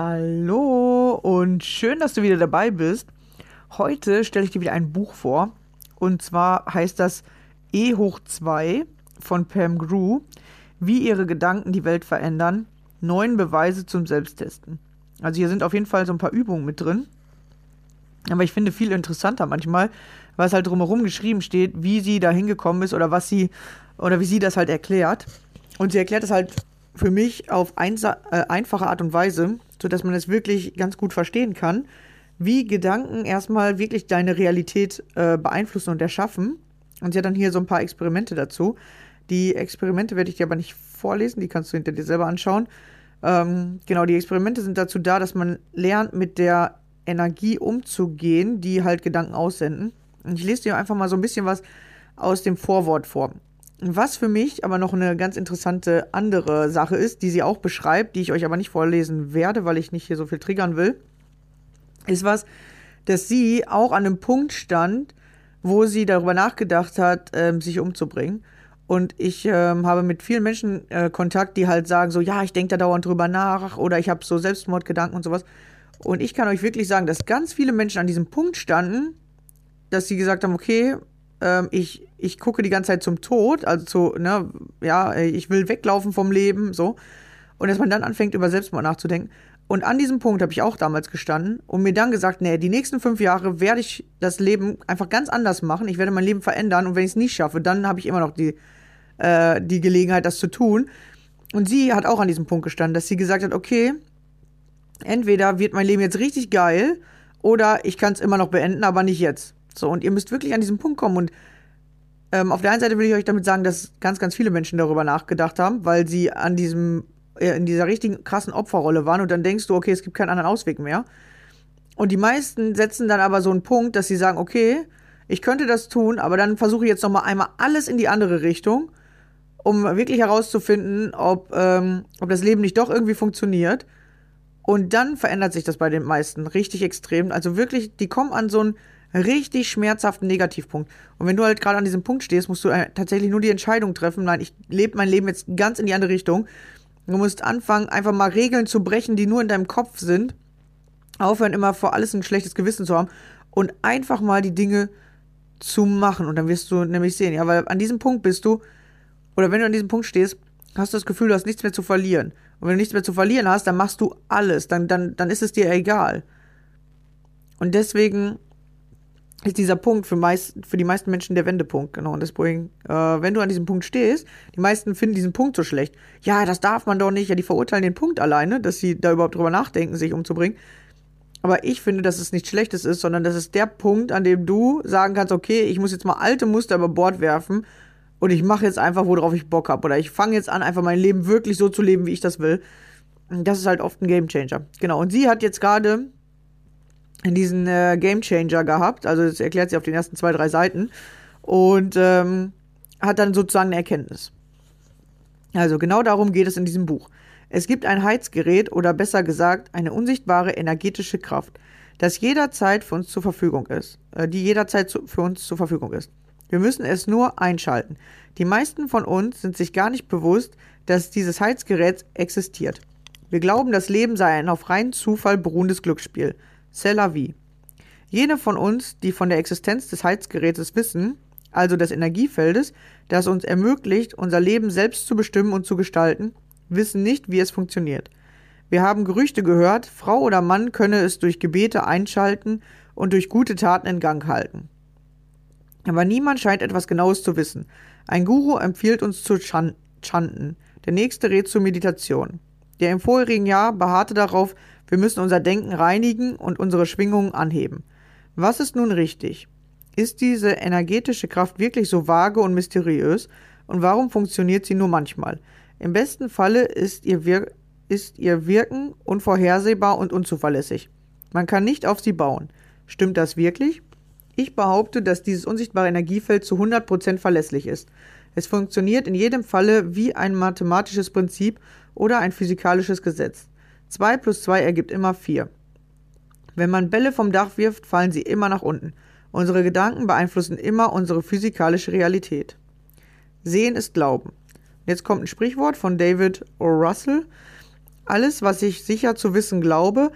Hallo und schön, dass du wieder dabei bist. Heute stelle ich dir wieder ein Buch vor. Und zwar heißt das E hoch 2 von Pam Grew. Wie ihre Gedanken die Welt verändern. Neun Beweise zum Selbsttesten. Also hier sind auf jeden Fall so ein paar Übungen mit drin. Aber ich finde viel interessanter manchmal, was halt drumherum geschrieben steht, wie sie da hingekommen ist oder was sie oder wie sie das halt erklärt. Und sie erklärt das halt für mich auf äh, einfache Art und Weise, sodass man es wirklich ganz gut verstehen kann, wie Gedanken erstmal wirklich deine Realität äh, beeinflussen und erschaffen. Und sie hat dann hier so ein paar Experimente dazu. Die Experimente werde ich dir aber nicht vorlesen, die kannst du hinter dir selber anschauen. Ähm, genau, die Experimente sind dazu da, dass man lernt, mit der Energie umzugehen, die halt Gedanken aussenden. Und ich lese dir einfach mal so ein bisschen was aus dem Vorwort vor. Was für mich aber noch eine ganz interessante andere Sache ist, die sie auch beschreibt, die ich euch aber nicht vorlesen werde, weil ich nicht hier so viel triggern will, ist was, dass sie auch an einem Punkt stand, wo sie darüber nachgedacht hat, ähm, sich umzubringen. Und ich ähm, habe mit vielen Menschen äh, Kontakt, die halt sagen so, ja, ich denke da dauernd drüber nach oder ich habe so Selbstmordgedanken und sowas. Und ich kann euch wirklich sagen, dass ganz viele Menschen an diesem Punkt standen, dass sie gesagt haben, okay, ähm, ich, ich gucke die ganze Zeit zum Tod, also zu, ne, ja, ich will weglaufen vom Leben, so. Und dass man dann anfängt, über Selbstmord nachzudenken. Und an diesem Punkt habe ich auch damals gestanden und mir dann gesagt, nee, die nächsten fünf Jahre werde ich das Leben einfach ganz anders machen. Ich werde mein Leben verändern und wenn ich es nicht schaffe, dann habe ich immer noch die, äh, die Gelegenheit, das zu tun. Und sie hat auch an diesem Punkt gestanden, dass sie gesagt hat, okay, entweder wird mein Leben jetzt richtig geil oder ich kann es immer noch beenden, aber nicht jetzt. So, und ihr müsst wirklich an diesen Punkt kommen. Und ähm, auf der einen Seite will ich euch damit sagen, dass ganz, ganz viele Menschen darüber nachgedacht haben, weil sie an diesem, äh, in dieser richtigen krassen Opferrolle waren und dann denkst du, okay, es gibt keinen anderen Ausweg mehr. Und die meisten setzen dann aber so einen Punkt, dass sie sagen, okay, ich könnte das tun, aber dann versuche ich jetzt nochmal einmal alles in die andere Richtung, um wirklich herauszufinden, ob, ähm, ob das Leben nicht doch irgendwie funktioniert. Und dann verändert sich das bei den meisten richtig extrem. Also wirklich, die kommen an so einen richtig schmerzhaften Negativpunkt. Und wenn du halt gerade an diesem Punkt stehst, musst du äh, tatsächlich nur die Entscheidung treffen, nein, ich lebe mein Leben jetzt ganz in die andere Richtung. Du musst anfangen, einfach mal Regeln zu brechen, die nur in deinem Kopf sind. Aufhören, immer vor alles ein schlechtes Gewissen zu haben und einfach mal die Dinge zu machen. Und dann wirst du nämlich sehen, ja, weil an diesem Punkt bist du, oder wenn du an diesem Punkt stehst, hast du das Gefühl, du hast nichts mehr zu verlieren. Und wenn du nichts mehr zu verlieren hast, dann machst du alles. Dann, dann, dann ist es dir egal. Und deswegen ist dieser Punkt für, meist, für die meisten Menschen der Wendepunkt. Genau. Und deswegen, äh, wenn du an diesem Punkt stehst, die meisten finden diesen Punkt so schlecht. Ja, das darf man doch nicht. Ja, die verurteilen den Punkt alleine, dass sie da überhaupt drüber nachdenken, sich umzubringen. Aber ich finde, dass es nichts Schlechtes ist, sondern das ist der Punkt, an dem du sagen kannst, okay, ich muss jetzt mal alte Muster über Bord werfen und ich mache jetzt einfach, worauf ich Bock habe. Oder ich fange jetzt an, einfach mein Leben wirklich so zu leben, wie ich das will. Das ist halt oft ein Gamechanger. Genau. Und sie hat jetzt gerade diesen äh, Gamechanger gehabt. Also das erklärt sie auf den ersten zwei, drei Seiten. Und ähm, hat dann sozusagen eine Erkenntnis. Also genau darum geht es in diesem Buch. Es gibt ein Heizgerät oder besser gesagt eine unsichtbare energetische Kraft, das jederzeit für uns zur Verfügung ist, äh, die jederzeit zu, für uns zur Verfügung ist. Wir müssen es nur einschalten. Die meisten von uns sind sich gar nicht bewusst, dass dieses Heizgerät existiert. Wir glauben, das Leben sei ein auf reinen Zufall beruhendes Glücksspiel. C'est la vie. Jene von uns, die von der Existenz des Heizgerätes wissen, also des Energiefeldes, das uns ermöglicht, unser Leben selbst zu bestimmen und zu gestalten, wissen nicht, wie es funktioniert. Wir haben Gerüchte gehört, Frau oder Mann könne es durch Gebete einschalten und durch gute Taten in Gang halten. Aber niemand scheint etwas Genaues zu wissen. Ein Guru empfiehlt uns zu Chanten, der nächste rät zur Meditation. Der im vorherigen Jahr beharrte darauf, wir müssen unser Denken reinigen und unsere Schwingungen anheben. Was ist nun richtig? Ist diese energetische Kraft wirklich so vage und mysteriös? Und warum funktioniert sie nur manchmal? Im besten Falle ist ihr, Wir ist ihr Wirken unvorhersehbar und unzuverlässig. Man kann nicht auf sie bauen. Stimmt das wirklich? Ich behaupte, dass dieses unsichtbare Energiefeld zu 100% verlässlich ist. Es funktioniert in jedem Falle wie ein mathematisches Prinzip oder ein physikalisches Gesetz. 2 plus 2 ergibt immer 4. Wenn man Bälle vom Dach wirft, fallen sie immer nach unten. Unsere Gedanken beeinflussen immer unsere physikalische Realität. Sehen ist Glauben. Jetzt kommt ein Sprichwort von David O. Russell. Alles, was ich sicher zu wissen glaube,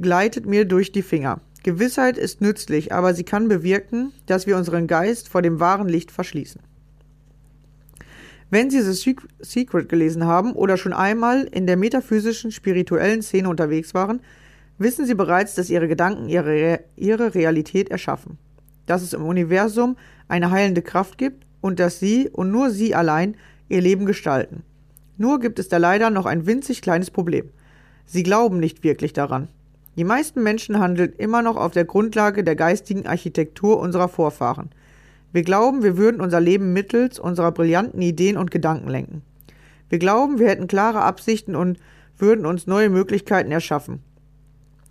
gleitet mir durch die Finger. Gewissheit ist nützlich, aber sie kann bewirken, dass wir unseren Geist vor dem wahren Licht verschließen. Wenn Sie The Secret gelesen haben oder schon einmal in der metaphysischen, spirituellen Szene unterwegs waren, wissen Sie bereits, dass Ihre Gedanken ihre, ihre Realität erschaffen, dass es im Universum eine heilende Kraft gibt und dass Sie und nur Sie allein Ihr Leben gestalten. Nur gibt es da leider noch ein winzig kleines Problem. Sie glauben nicht wirklich daran. Die meisten Menschen handeln immer noch auf der Grundlage der geistigen Architektur unserer Vorfahren. Wir glauben, wir würden unser Leben mittels unserer brillanten Ideen und Gedanken lenken. Wir glauben, wir hätten klare Absichten und würden uns neue Möglichkeiten erschaffen.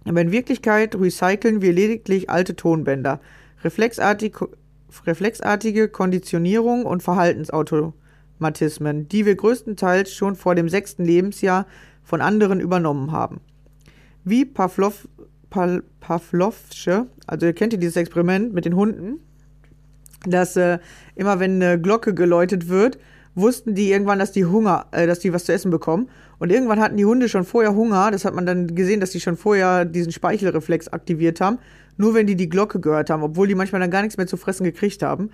Aber in Wirklichkeit recyceln wir lediglich alte Tonbänder, reflexartig, reflexartige Konditionierung und Verhaltensautomatismen, die wir größtenteils schon vor dem sechsten Lebensjahr von anderen übernommen haben wie Pavlov, Pavlovsche, also ihr kennt ihr dieses Experiment mit den Hunden, dass äh, immer wenn eine Glocke geläutet wird, wussten die irgendwann, dass die Hunger, äh, dass die was zu essen bekommen. Und irgendwann hatten die Hunde schon vorher Hunger. Das hat man dann gesehen, dass die schon vorher diesen Speichelreflex aktiviert haben. Nur wenn die die Glocke gehört haben, obwohl die manchmal dann gar nichts mehr zu fressen gekriegt haben.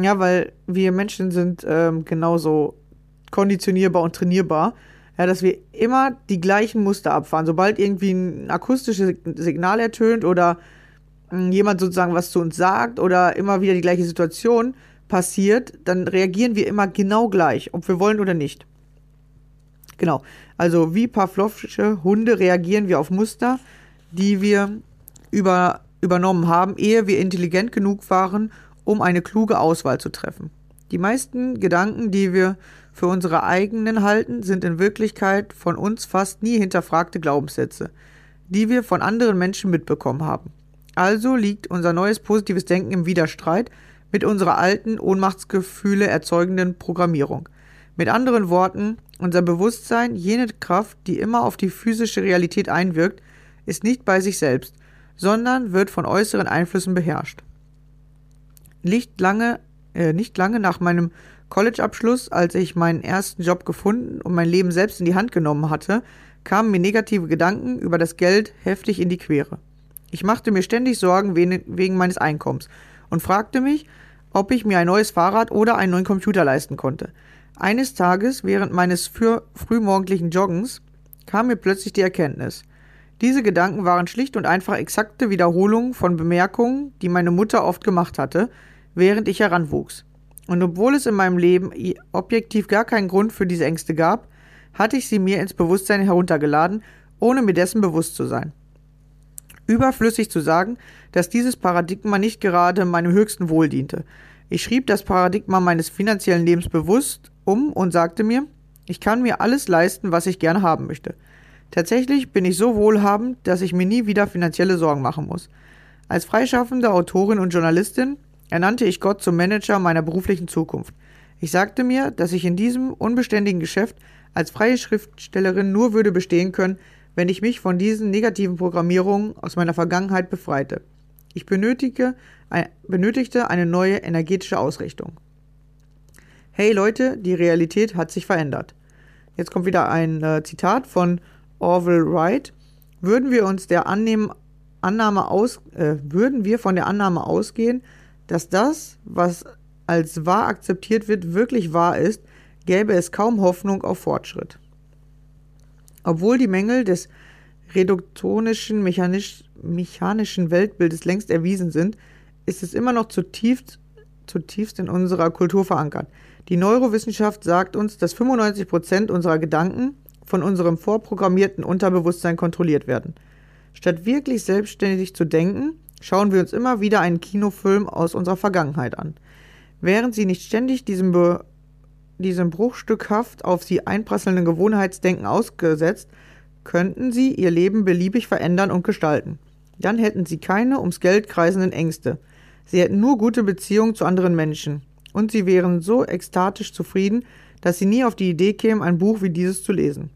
Ja, weil wir Menschen sind ähm, genauso konditionierbar und trainierbar ja, dass wir immer die gleichen Muster abfahren. Sobald irgendwie ein akustisches Signal ertönt oder jemand sozusagen was zu uns sagt oder immer wieder die gleiche Situation passiert, dann reagieren wir immer genau gleich, ob wir wollen oder nicht. Genau. Also wie Pavlovsche Hunde reagieren wir auf Muster, die wir über, übernommen haben, ehe wir intelligent genug waren, um eine kluge Auswahl zu treffen. Die meisten Gedanken, die wir für unsere eigenen halten, sind in Wirklichkeit von uns fast nie hinterfragte Glaubenssätze, die wir von anderen Menschen mitbekommen haben. Also liegt unser neues positives Denken im Widerstreit mit unserer alten, Ohnmachtsgefühle erzeugenden Programmierung. Mit anderen Worten, unser Bewusstsein, jene Kraft, die immer auf die physische Realität einwirkt, ist nicht bei sich selbst, sondern wird von äußeren Einflüssen beherrscht. Nicht lange, äh, nicht lange nach meinem College-Abschluss, als ich meinen ersten Job gefunden und mein Leben selbst in die Hand genommen hatte, kamen mir negative Gedanken über das Geld heftig in die Quere. Ich machte mir ständig Sorgen wegen meines Einkommens und fragte mich, ob ich mir ein neues Fahrrad oder einen neuen Computer leisten konnte. Eines Tages, während meines frühmorgendlichen Joggens, kam mir plötzlich die Erkenntnis. Diese Gedanken waren schlicht und einfach exakte Wiederholungen von Bemerkungen, die meine Mutter oft gemacht hatte, während ich heranwuchs. Und obwohl es in meinem Leben objektiv gar keinen Grund für diese Ängste gab, hatte ich sie mir ins Bewusstsein heruntergeladen, ohne mir dessen bewusst zu sein. Überflüssig zu sagen, dass dieses Paradigma nicht gerade meinem höchsten Wohl diente. Ich schrieb das Paradigma meines finanziellen Lebens bewusst um und sagte mir, ich kann mir alles leisten, was ich gerne haben möchte. Tatsächlich bin ich so wohlhabend, dass ich mir nie wieder finanzielle Sorgen machen muss. Als freischaffende Autorin und Journalistin ernannte ich Gott zum Manager meiner beruflichen Zukunft. Ich sagte mir, dass ich in diesem unbeständigen Geschäft als freie Schriftstellerin nur würde bestehen können, wenn ich mich von diesen negativen Programmierungen aus meiner Vergangenheit befreite. Ich benötige, benötigte eine neue energetische Ausrichtung. Hey Leute, die Realität hat sich verändert. Jetzt kommt wieder ein äh, Zitat von Orville Wright. Würden wir uns der Annehmen, Annahme aus, äh, würden wir von der Annahme ausgehen, dass das, was als wahr akzeptiert wird, wirklich wahr ist, gäbe es kaum Hoffnung auf Fortschritt. Obwohl die Mängel des reduktionischen mechanisch, mechanischen Weltbildes längst erwiesen sind, ist es immer noch zutiefst, zutiefst in unserer Kultur verankert. Die Neurowissenschaft sagt uns, dass 95 Prozent unserer Gedanken von unserem vorprogrammierten Unterbewusstsein kontrolliert werden. Statt wirklich selbstständig zu denken, schauen wir uns immer wieder einen Kinofilm aus unserer Vergangenheit an. Während sie nicht ständig diesem, Be diesem bruchstückhaft auf sie einprasselnden Gewohnheitsdenken ausgesetzt, könnten sie ihr Leben beliebig verändern und gestalten. Dann hätten sie keine ums Geld kreisenden Ängste. Sie hätten nur gute Beziehungen zu anderen Menschen. Und sie wären so ekstatisch zufrieden, dass sie nie auf die Idee kämen, ein Buch wie dieses zu lesen.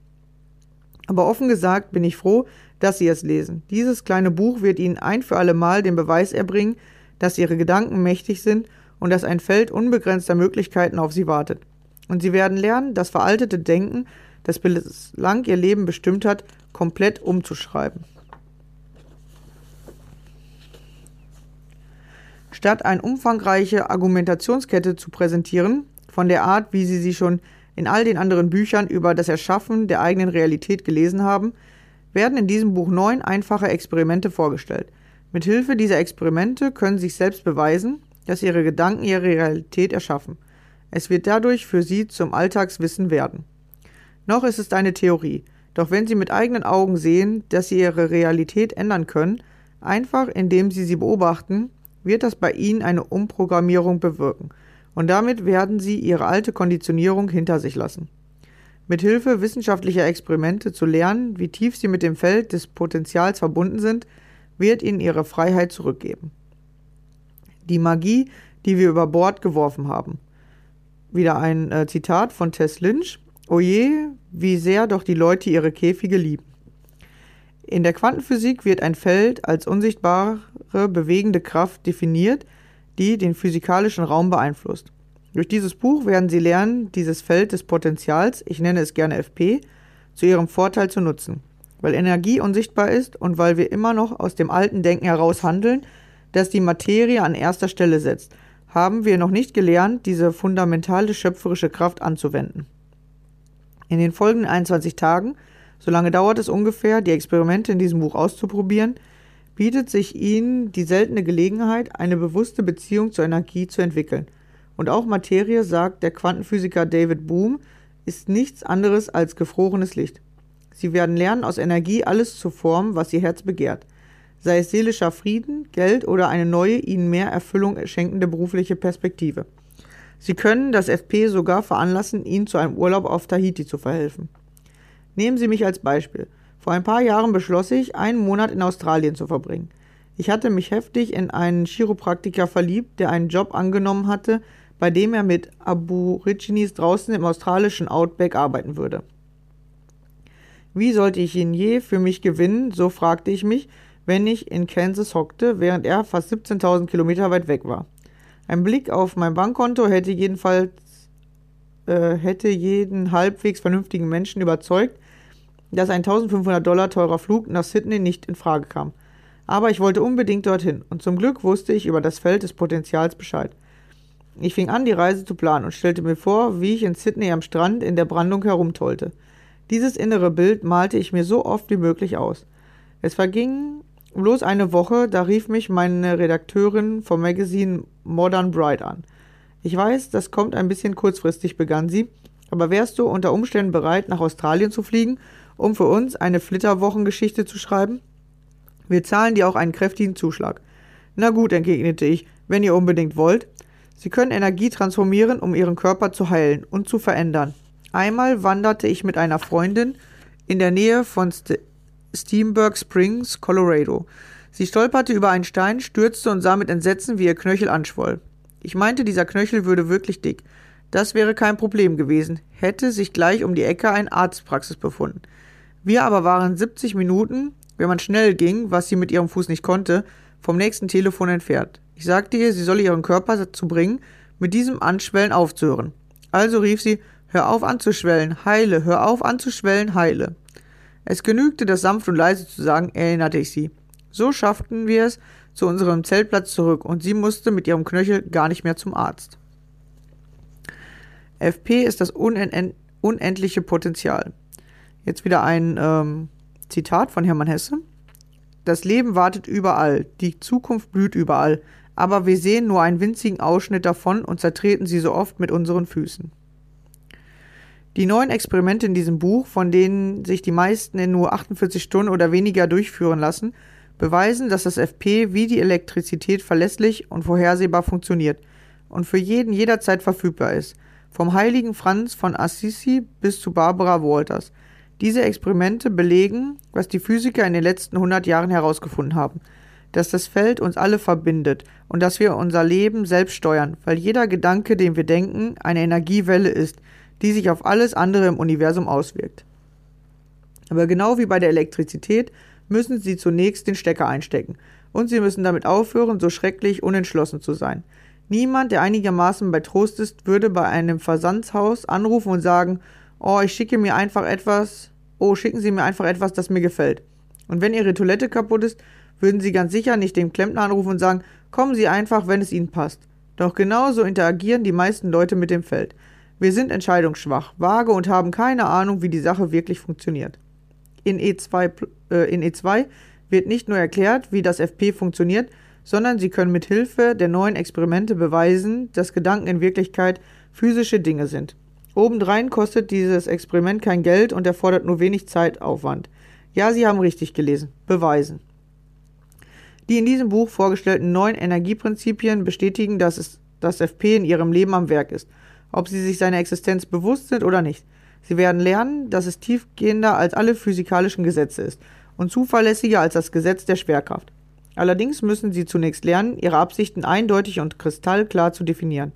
Aber offen gesagt bin ich froh, dass sie es lesen. Dieses kleine Buch wird ihnen ein für alle Mal den Beweis erbringen, dass ihre Gedanken mächtig sind und dass ein Feld unbegrenzter Möglichkeiten auf sie wartet. Und sie werden lernen, das veraltete Denken, das bislang ihr Leben bestimmt hat, komplett umzuschreiben. Statt eine umfangreiche Argumentationskette zu präsentieren, von der Art, wie Sie sie schon in all den anderen Büchern über das Erschaffen der eigenen Realität gelesen haben, werden in diesem Buch neun einfache Experimente vorgestellt. Mit Hilfe dieser Experimente können Sie sich selbst beweisen, dass Ihre Gedanken Ihre Realität erschaffen. Es wird dadurch für Sie zum Alltagswissen werden. Noch ist es eine Theorie, doch wenn Sie mit eigenen Augen sehen, dass Sie Ihre Realität ändern können, einfach indem Sie sie beobachten, wird das bei Ihnen eine Umprogrammierung bewirken und damit werden Sie Ihre alte Konditionierung hinter sich lassen. Mit Hilfe wissenschaftlicher Experimente zu lernen, wie tief Sie mit dem Feld des Potenzials verbunden sind, wird Ihnen Ihre Freiheit zurückgeben. Die Magie, die wir über Bord geworfen haben. Wieder ein äh, Zitat von Tess Lynch. Oje, wie sehr doch die Leute ihre Käfige lieben. In der Quantenphysik wird ein Feld als unsichtbare, bewegende Kraft definiert, die den physikalischen Raum beeinflusst. Durch dieses Buch werden Sie lernen, dieses Feld des Potenzials, ich nenne es gerne FP, zu Ihrem Vorteil zu nutzen. Weil Energie unsichtbar ist und weil wir immer noch aus dem alten Denken heraus handeln, das die Materie an erster Stelle setzt, haben wir noch nicht gelernt, diese fundamentale schöpferische Kraft anzuwenden. In den folgenden 21 Tagen, so lange dauert es ungefähr, die Experimente in diesem Buch auszuprobieren, bietet sich ihnen die seltene Gelegenheit, eine bewusste Beziehung zur Energie zu entwickeln. Und auch Materie, sagt der Quantenphysiker David Bohm, ist nichts anderes als gefrorenes Licht. Sie werden lernen, aus Energie alles zu formen, was ihr Herz begehrt. Sei es seelischer Frieden, Geld oder eine neue, ihnen mehr Erfüllung schenkende berufliche Perspektive. Sie können das FP sogar veranlassen, ihnen zu einem Urlaub auf Tahiti zu verhelfen. Nehmen Sie mich als Beispiel. Vor ein paar Jahren beschloss ich, einen Monat in Australien zu verbringen. Ich hatte mich heftig in einen Chiropraktiker verliebt, der einen Job angenommen hatte, bei dem er mit Aborigines draußen im australischen Outback arbeiten würde. Wie sollte ich ihn je für mich gewinnen, so fragte ich mich, wenn ich in Kansas hockte, während er fast 17.000 Kilometer weit weg war. Ein Blick auf mein Bankkonto hätte jedenfalls äh, hätte jeden halbwegs vernünftigen Menschen überzeugt, dass ein 1500 Dollar teurer Flug nach Sydney nicht in Frage kam. Aber ich wollte unbedingt dorthin und zum Glück wusste ich über das Feld des Potenzials Bescheid. Ich fing an, die Reise zu planen und stellte mir vor, wie ich in Sydney am Strand in der Brandung herumtollte. Dieses innere Bild malte ich mir so oft wie möglich aus. Es verging bloß eine Woche, da rief mich meine Redakteurin vom Magazin Modern Bride an. Ich weiß, das kommt ein bisschen kurzfristig, begann sie, aber wärst du unter Umständen bereit, nach Australien zu fliegen, um für uns eine Flitterwochengeschichte zu schreiben? Wir zahlen dir auch einen kräftigen Zuschlag. Na gut, entgegnete ich, wenn ihr unbedingt wollt. Sie können Energie transformieren, um ihren Körper zu heilen und zu verändern. Einmal wanderte ich mit einer Freundin in der Nähe von St Steamburg Springs, Colorado. Sie stolperte über einen Stein, stürzte und sah mit Entsetzen, wie ihr Knöchel anschwoll. Ich meinte, dieser Knöchel würde wirklich dick. Das wäre kein Problem gewesen, hätte sich gleich um die Ecke ein Arztpraxis befunden. Wir aber waren 70 Minuten, wenn man schnell ging, was sie mit ihrem Fuß nicht konnte, vom nächsten Telefon entfernt. Ich sagte ihr, sie solle ihren Körper dazu bringen, mit diesem Anschwellen aufzuhören. Also rief sie, hör auf anzuschwellen, heile, hör auf anzuschwellen, heile. Es genügte, das sanft und leise zu sagen, erinnerte ich sie. So schafften wir es zu unserem Zeltplatz zurück und sie musste mit ihrem Knöchel gar nicht mehr zum Arzt. FP ist das unendliche Potenzial. Jetzt wieder ein ähm, Zitat von Hermann Hesse. Das Leben wartet überall, die Zukunft blüht überall, aber wir sehen nur einen winzigen Ausschnitt davon und zertreten sie so oft mit unseren Füßen. Die neuen Experimente in diesem Buch, von denen sich die meisten in nur 48 Stunden oder weniger durchführen lassen, beweisen, dass das FP wie die Elektrizität verlässlich und vorhersehbar funktioniert und für jeden jederzeit verfügbar ist, vom heiligen Franz von Assisi bis zu Barbara Walters – diese Experimente belegen, was die Physiker in den letzten 100 Jahren herausgefunden haben, dass das Feld uns alle verbindet und dass wir unser Leben selbst steuern, weil jeder Gedanke, den wir denken, eine Energiewelle ist, die sich auf alles andere im Universum auswirkt. Aber genau wie bei der Elektrizität müssen Sie zunächst den Stecker einstecken und Sie müssen damit aufhören, so schrecklich unentschlossen zu sein. Niemand, der einigermaßen bei Trost ist, würde bei einem Versandshaus anrufen und sagen, oh, ich schicke mir einfach etwas, oh, schicken Sie mir einfach etwas, das mir gefällt. Und wenn Ihre Toilette kaputt ist, würden Sie ganz sicher nicht dem Klempner anrufen und sagen, kommen Sie einfach, wenn es Ihnen passt. Doch genauso interagieren die meisten Leute mit dem Feld. Wir sind entscheidungsschwach, vage und haben keine Ahnung, wie die Sache wirklich funktioniert. In E2, äh, in E2 wird nicht nur erklärt, wie das FP funktioniert, sondern Sie können mit Hilfe der neuen Experimente beweisen, dass Gedanken in Wirklichkeit physische Dinge sind. Obendrein kostet dieses Experiment kein Geld und erfordert nur wenig Zeitaufwand. Ja, Sie haben richtig gelesen. Beweisen. Die in diesem Buch vorgestellten neun Energieprinzipien bestätigen, dass es das FP in ihrem Leben am Werk ist, ob sie sich seiner Existenz bewusst sind oder nicht. Sie werden lernen, dass es tiefgehender als alle physikalischen Gesetze ist und zuverlässiger als das Gesetz der Schwerkraft. Allerdings müssen sie zunächst lernen, ihre Absichten eindeutig und kristallklar zu definieren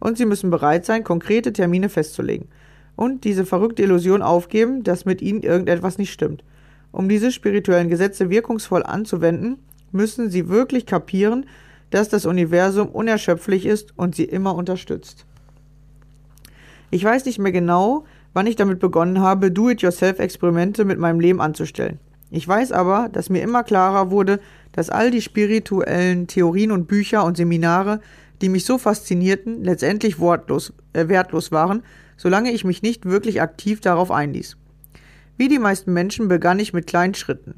und sie müssen bereit sein, konkrete Termine festzulegen und diese verrückte Illusion aufgeben, dass mit ihnen irgendetwas nicht stimmt. Um diese spirituellen Gesetze wirkungsvoll anzuwenden, müssen sie wirklich kapieren, dass das Universum unerschöpflich ist und sie immer unterstützt. Ich weiß nicht mehr genau, wann ich damit begonnen habe, Do-it-yourself-Experimente mit meinem Leben anzustellen. Ich weiß aber, dass mir immer klarer wurde, dass all die spirituellen Theorien und Bücher und Seminare die mich so faszinierten, letztendlich wortlos, äh, wertlos waren, solange ich mich nicht wirklich aktiv darauf einließ. Wie die meisten Menschen begann ich mit kleinen Schritten,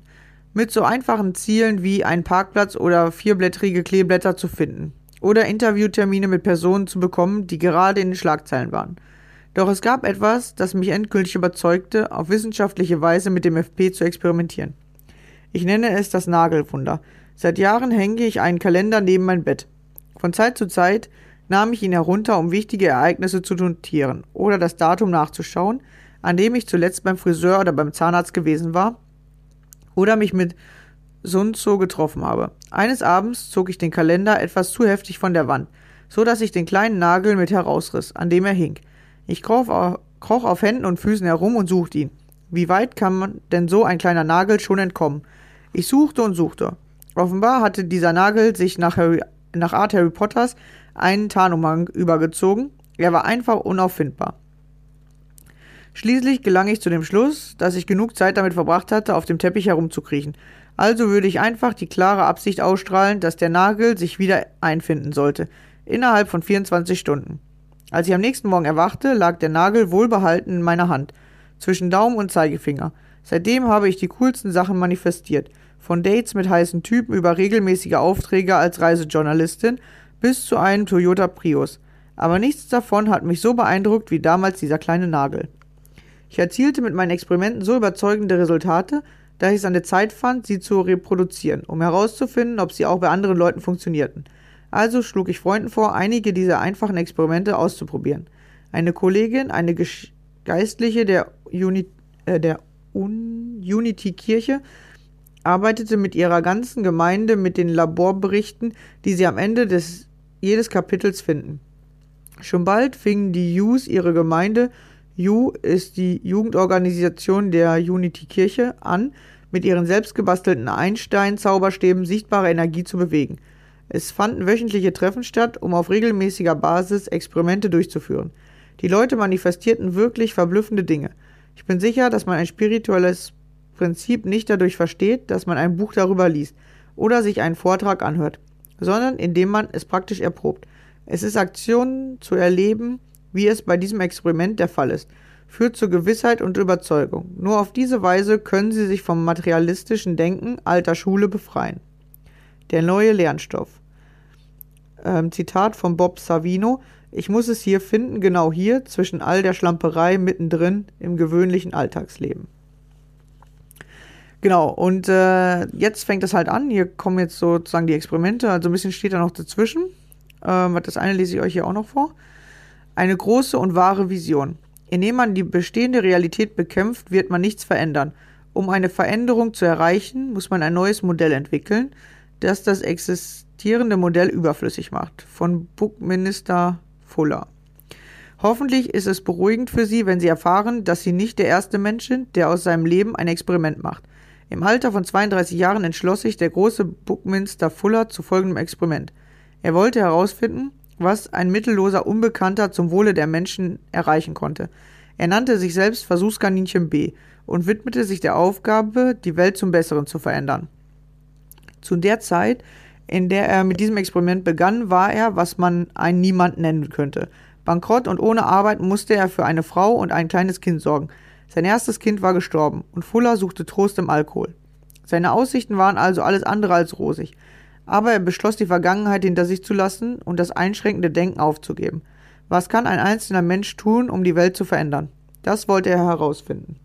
mit so einfachen Zielen wie einen Parkplatz oder vierblättrige Kleeblätter zu finden oder Interviewtermine mit Personen zu bekommen, die gerade in den Schlagzeilen waren. Doch es gab etwas, das mich endgültig überzeugte, auf wissenschaftliche Weise mit dem FP zu experimentieren. Ich nenne es das Nagelwunder. Seit Jahren hänge ich einen Kalender neben mein Bett. Von Zeit zu Zeit nahm ich ihn herunter, um wichtige Ereignisse zu notieren oder das Datum nachzuschauen, an dem ich zuletzt beim Friseur oder beim Zahnarzt gewesen war oder mich mit Sun Tzu getroffen habe. Eines Abends zog ich den Kalender etwas zu heftig von der Wand, so dass ich den kleinen Nagel mit herausriss, an dem er hing. Ich kroch auf, kroch auf Händen und Füßen herum und suchte ihn. Wie weit kann denn so ein kleiner Nagel schon entkommen? Ich suchte und suchte. Offenbar hatte dieser Nagel sich nach, Harry, nach Art Harry Potters einen Tarnumhang übergezogen. Er war einfach unauffindbar. Schließlich gelang ich zu dem Schluss, dass ich genug Zeit damit verbracht hatte, auf dem Teppich herumzukriechen. Also würde ich einfach die klare Absicht ausstrahlen, dass der Nagel sich wieder einfinden sollte. Innerhalb von 24 Stunden. Als ich am nächsten Morgen erwachte, lag der Nagel wohlbehalten in meiner Hand, zwischen Daumen und Zeigefinger. Seitdem habe ich die coolsten Sachen manifestiert. Von Dates mit heißen Typen über regelmäßige Aufträge als Reisejournalistin bis zu einem Toyota Prius. Aber nichts davon hat mich so beeindruckt wie damals dieser kleine Nagel. Ich erzielte mit meinen Experimenten so überzeugende Resultate, dass ich es an der Zeit fand, sie zu reproduzieren, um herauszufinden, ob sie auch bei anderen Leuten funktionierten. Also schlug ich Freunden vor, einige dieser einfachen Experimente auszuprobieren. Eine Kollegin, eine Geistliche der, Uni äh, der Unity-Kirche, arbeitete mit ihrer ganzen Gemeinde mit den Laborberichten, die sie am Ende des, jedes Kapitels finden. Schon bald fingen die Us ihre Gemeinde U ist die Jugendorganisation der Unity-Kirche an, mit ihren selbstgebastelten Einstein-Zauberstäben sichtbare Energie zu bewegen. Es fanden wöchentliche Treffen statt, um auf regelmäßiger Basis Experimente durchzuführen. Die Leute manifestierten wirklich verblüffende Dinge. Ich bin sicher, dass man ein spirituelles Prinzip nicht dadurch versteht, dass man ein Buch darüber liest oder sich einen Vortrag anhört, sondern indem man es praktisch erprobt. Es ist Aktionen zu erleben, wie es bei diesem Experiment der Fall ist, führt zur Gewissheit und Überzeugung. Nur auf diese Weise können Sie sich vom materialistischen Denken alter Schule befreien. Der neue Lernstoff. Ähm, Zitat von Bob Savino. Ich muss es hier finden, genau hier, zwischen all der Schlamperei mittendrin im gewöhnlichen Alltagsleben. Genau, und äh, jetzt fängt es halt an. Hier kommen jetzt sozusagen die Experimente. Also ein bisschen steht da noch dazwischen. Ähm, das eine lese ich euch hier auch noch vor. Eine große und wahre Vision. Indem man die bestehende Realität bekämpft, wird man nichts verändern. Um eine Veränderung zu erreichen, muss man ein neues Modell entwickeln, das das existierende Modell überflüssig macht. Von Buckminister Fuller. Hoffentlich ist es beruhigend für Sie, wenn Sie erfahren, dass Sie nicht der erste Mensch sind, der aus seinem Leben ein Experiment macht. Im Alter von 32 Jahren entschloss sich der große Buckminster Fuller zu folgendem Experiment. Er wollte herausfinden, was ein mittelloser Unbekannter zum Wohle der Menschen erreichen konnte. Er nannte sich selbst Versuchskaninchen B und widmete sich der Aufgabe, die Welt zum Besseren zu verändern. Zu der Zeit, in der er mit diesem Experiment begann, war er, was man ein Niemand nennen könnte. Bankrott und ohne Arbeit musste er für eine Frau und ein kleines Kind sorgen. Sein erstes Kind war gestorben und Fuller suchte Trost im Alkohol. Seine Aussichten waren also alles andere als rosig aber er beschloss, die Vergangenheit hinter sich zu lassen und das einschränkende Denken aufzugeben. Was kann ein einzelner Mensch tun, um die Welt zu verändern? Das wollte er herausfinden.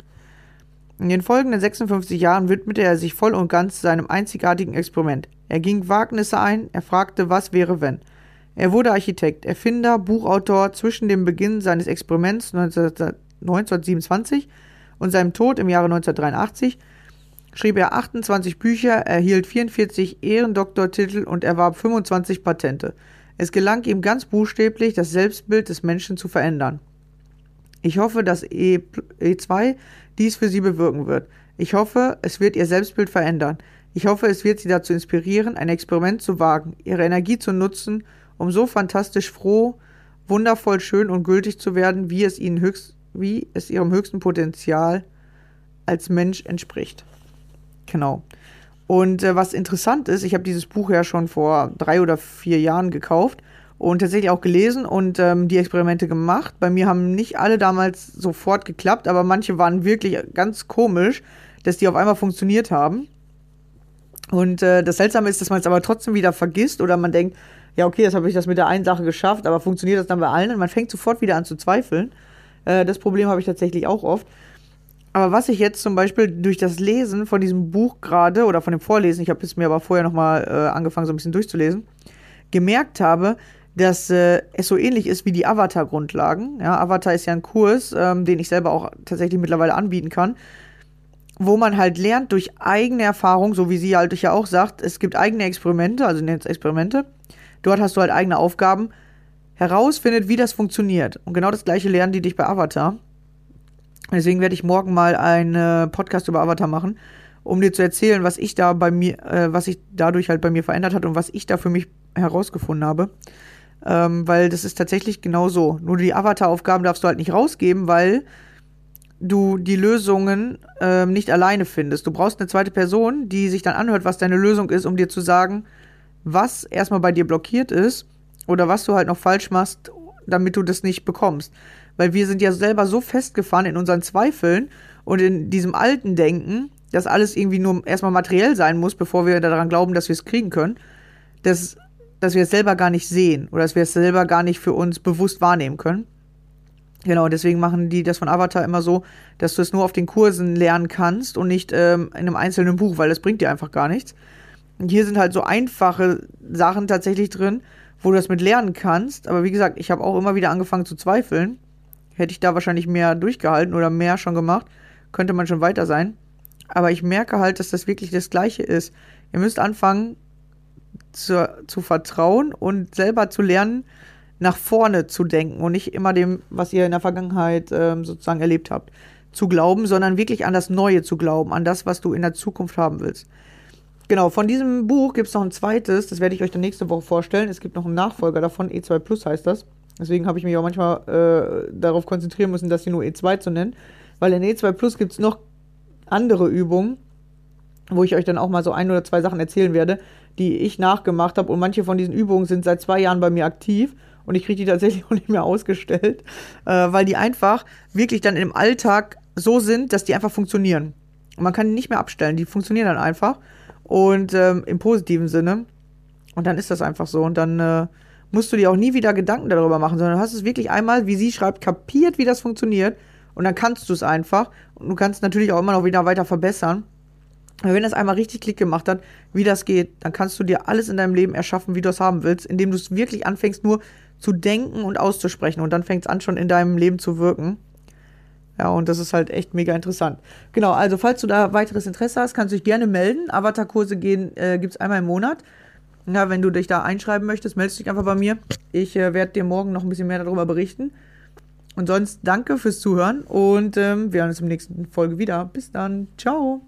In den folgenden 56 Jahren widmete er sich voll und ganz seinem einzigartigen Experiment. Er ging Wagnisse ein, er fragte, was wäre wenn. Er wurde Architekt, Erfinder, Buchautor zwischen dem Beginn seines Experiments 1927 und seinem Tod im Jahre 1983 schrieb er 28 Bücher, erhielt 44 Ehrendoktortitel und erwarb 25 Patente. Es gelang ihm ganz buchstäblich, das Selbstbild des Menschen zu verändern. Ich hoffe, dass e E2 dies für Sie bewirken wird. Ich hoffe, es wird Ihr Selbstbild verändern. Ich hoffe, es wird Sie dazu inspirieren, ein Experiment zu wagen, Ihre Energie zu nutzen, um so fantastisch froh, wundervoll schön und gültig zu werden, wie es Ihnen höchst, wie es Ihrem höchsten Potenzial als Mensch entspricht. Genau. Und äh, was interessant ist, ich habe dieses Buch ja schon vor drei oder vier Jahren gekauft und tatsächlich auch gelesen und ähm, die Experimente gemacht. Bei mir haben nicht alle damals sofort geklappt, aber manche waren wirklich ganz komisch, dass die auf einmal funktioniert haben. Und äh, das Seltsame ist, dass man es aber trotzdem wieder vergisst oder man denkt, ja, okay, das habe ich das mit der einen Sache geschafft, aber funktioniert das dann bei allen? Und man fängt sofort wieder an zu zweifeln. Äh, das Problem habe ich tatsächlich auch oft. Aber was ich jetzt zum Beispiel durch das Lesen von diesem Buch gerade oder von dem Vorlesen, ich habe es mir aber vorher nochmal äh, angefangen, so ein bisschen durchzulesen, gemerkt habe, dass äh, es so ähnlich ist wie die Avatar-Grundlagen. Ja, Avatar ist ja ein Kurs, ähm, den ich selber auch tatsächlich mittlerweile anbieten kann, wo man halt lernt durch eigene Erfahrung, so wie sie halt ja auch sagt, es gibt eigene Experimente, also nennt es Experimente. Dort hast du halt eigene Aufgaben. herausfindet, wie das funktioniert. Und genau das gleiche lernen die dich bei Avatar. Deswegen werde ich morgen mal einen Podcast über Avatar machen, um dir zu erzählen, was ich da bei mir, äh, was sich dadurch halt bei mir verändert hat und was ich da für mich herausgefunden habe. Ähm, weil das ist tatsächlich genau so. Nur die Avatar-Aufgaben darfst du halt nicht rausgeben, weil du die Lösungen ähm, nicht alleine findest. Du brauchst eine zweite Person, die sich dann anhört, was deine Lösung ist, um dir zu sagen, was erstmal bei dir blockiert ist oder was du halt noch falsch machst, damit du das nicht bekommst. Weil wir sind ja selber so festgefahren in unseren Zweifeln und in diesem alten Denken, dass alles irgendwie nur erstmal materiell sein muss, bevor wir daran glauben, dass wir es kriegen können, dass, dass wir es selber gar nicht sehen oder dass wir es selber gar nicht für uns bewusst wahrnehmen können. Genau, deswegen machen die das von Avatar immer so, dass du es nur auf den Kursen lernen kannst und nicht ähm, in einem einzelnen Buch, weil das bringt dir einfach gar nichts. Und hier sind halt so einfache Sachen tatsächlich drin, wo du das mit lernen kannst. Aber wie gesagt, ich habe auch immer wieder angefangen zu zweifeln. Hätte ich da wahrscheinlich mehr durchgehalten oder mehr schon gemacht, könnte man schon weiter sein. Aber ich merke halt, dass das wirklich das Gleiche ist. Ihr müsst anfangen zu, zu vertrauen und selber zu lernen, nach vorne zu denken und nicht immer dem, was ihr in der Vergangenheit ähm, sozusagen erlebt habt, zu glauben, sondern wirklich an das Neue zu glauben, an das, was du in der Zukunft haben willst. Genau, von diesem Buch gibt es noch ein zweites, das werde ich euch dann nächste Woche vorstellen. Es gibt noch einen Nachfolger davon, E2 Plus heißt das. Deswegen habe ich mich auch manchmal äh, darauf konzentrieren müssen, das hier nur E2 zu nennen. Weil in E2 Plus gibt es noch andere Übungen, wo ich euch dann auch mal so ein oder zwei Sachen erzählen werde, die ich nachgemacht habe. Und manche von diesen Übungen sind seit zwei Jahren bei mir aktiv. Und ich kriege die tatsächlich auch nicht mehr ausgestellt, äh, weil die einfach wirklich dann im Alltag so sind, dass die einfach funktionieren. Und man kann die nicht mehr abstellen. Die funktionieren dann einfach. Und ähm, im positiven Sinne. Und dann ist das einfach so. Und dann äh, musst du dir auch nie wieder Gedanken darüber machen, sondern du hast es wirklich einmal, wie sie schreibt, kapiert, wie das funktioniert. Und dann kannst du es einfach. Und du kannst natürlich auch immer noch wieder weiter verbessern. Wenn das einmal richtig Klick gemacht hat, wie das geht, dann kannst du dir alles in deinem Leben erschaffen, wie du es haben willst, indem du es wirklich anfängst, nur zu denken und auszusprechen. Und dann fängt es an, schon in deinem Leben zu wirken. Ja, und das ist halt echt mega interessant. Genau, also falls du da weiteres Interesse hast, kannst du dich gerne melden. Avatar-Kurse äh, gibt es einmal im Monat. Ja, wenn du dich da einschreiben möchtest, meldest dich einfach bei mir. Ich äh, werde dir morgen noch ein bisschen mehr darüber berichten. Und sonst danke fürs Zuhören und ähm, wir hören uns der nächsten Folge wieder. Bis dann. Ciao.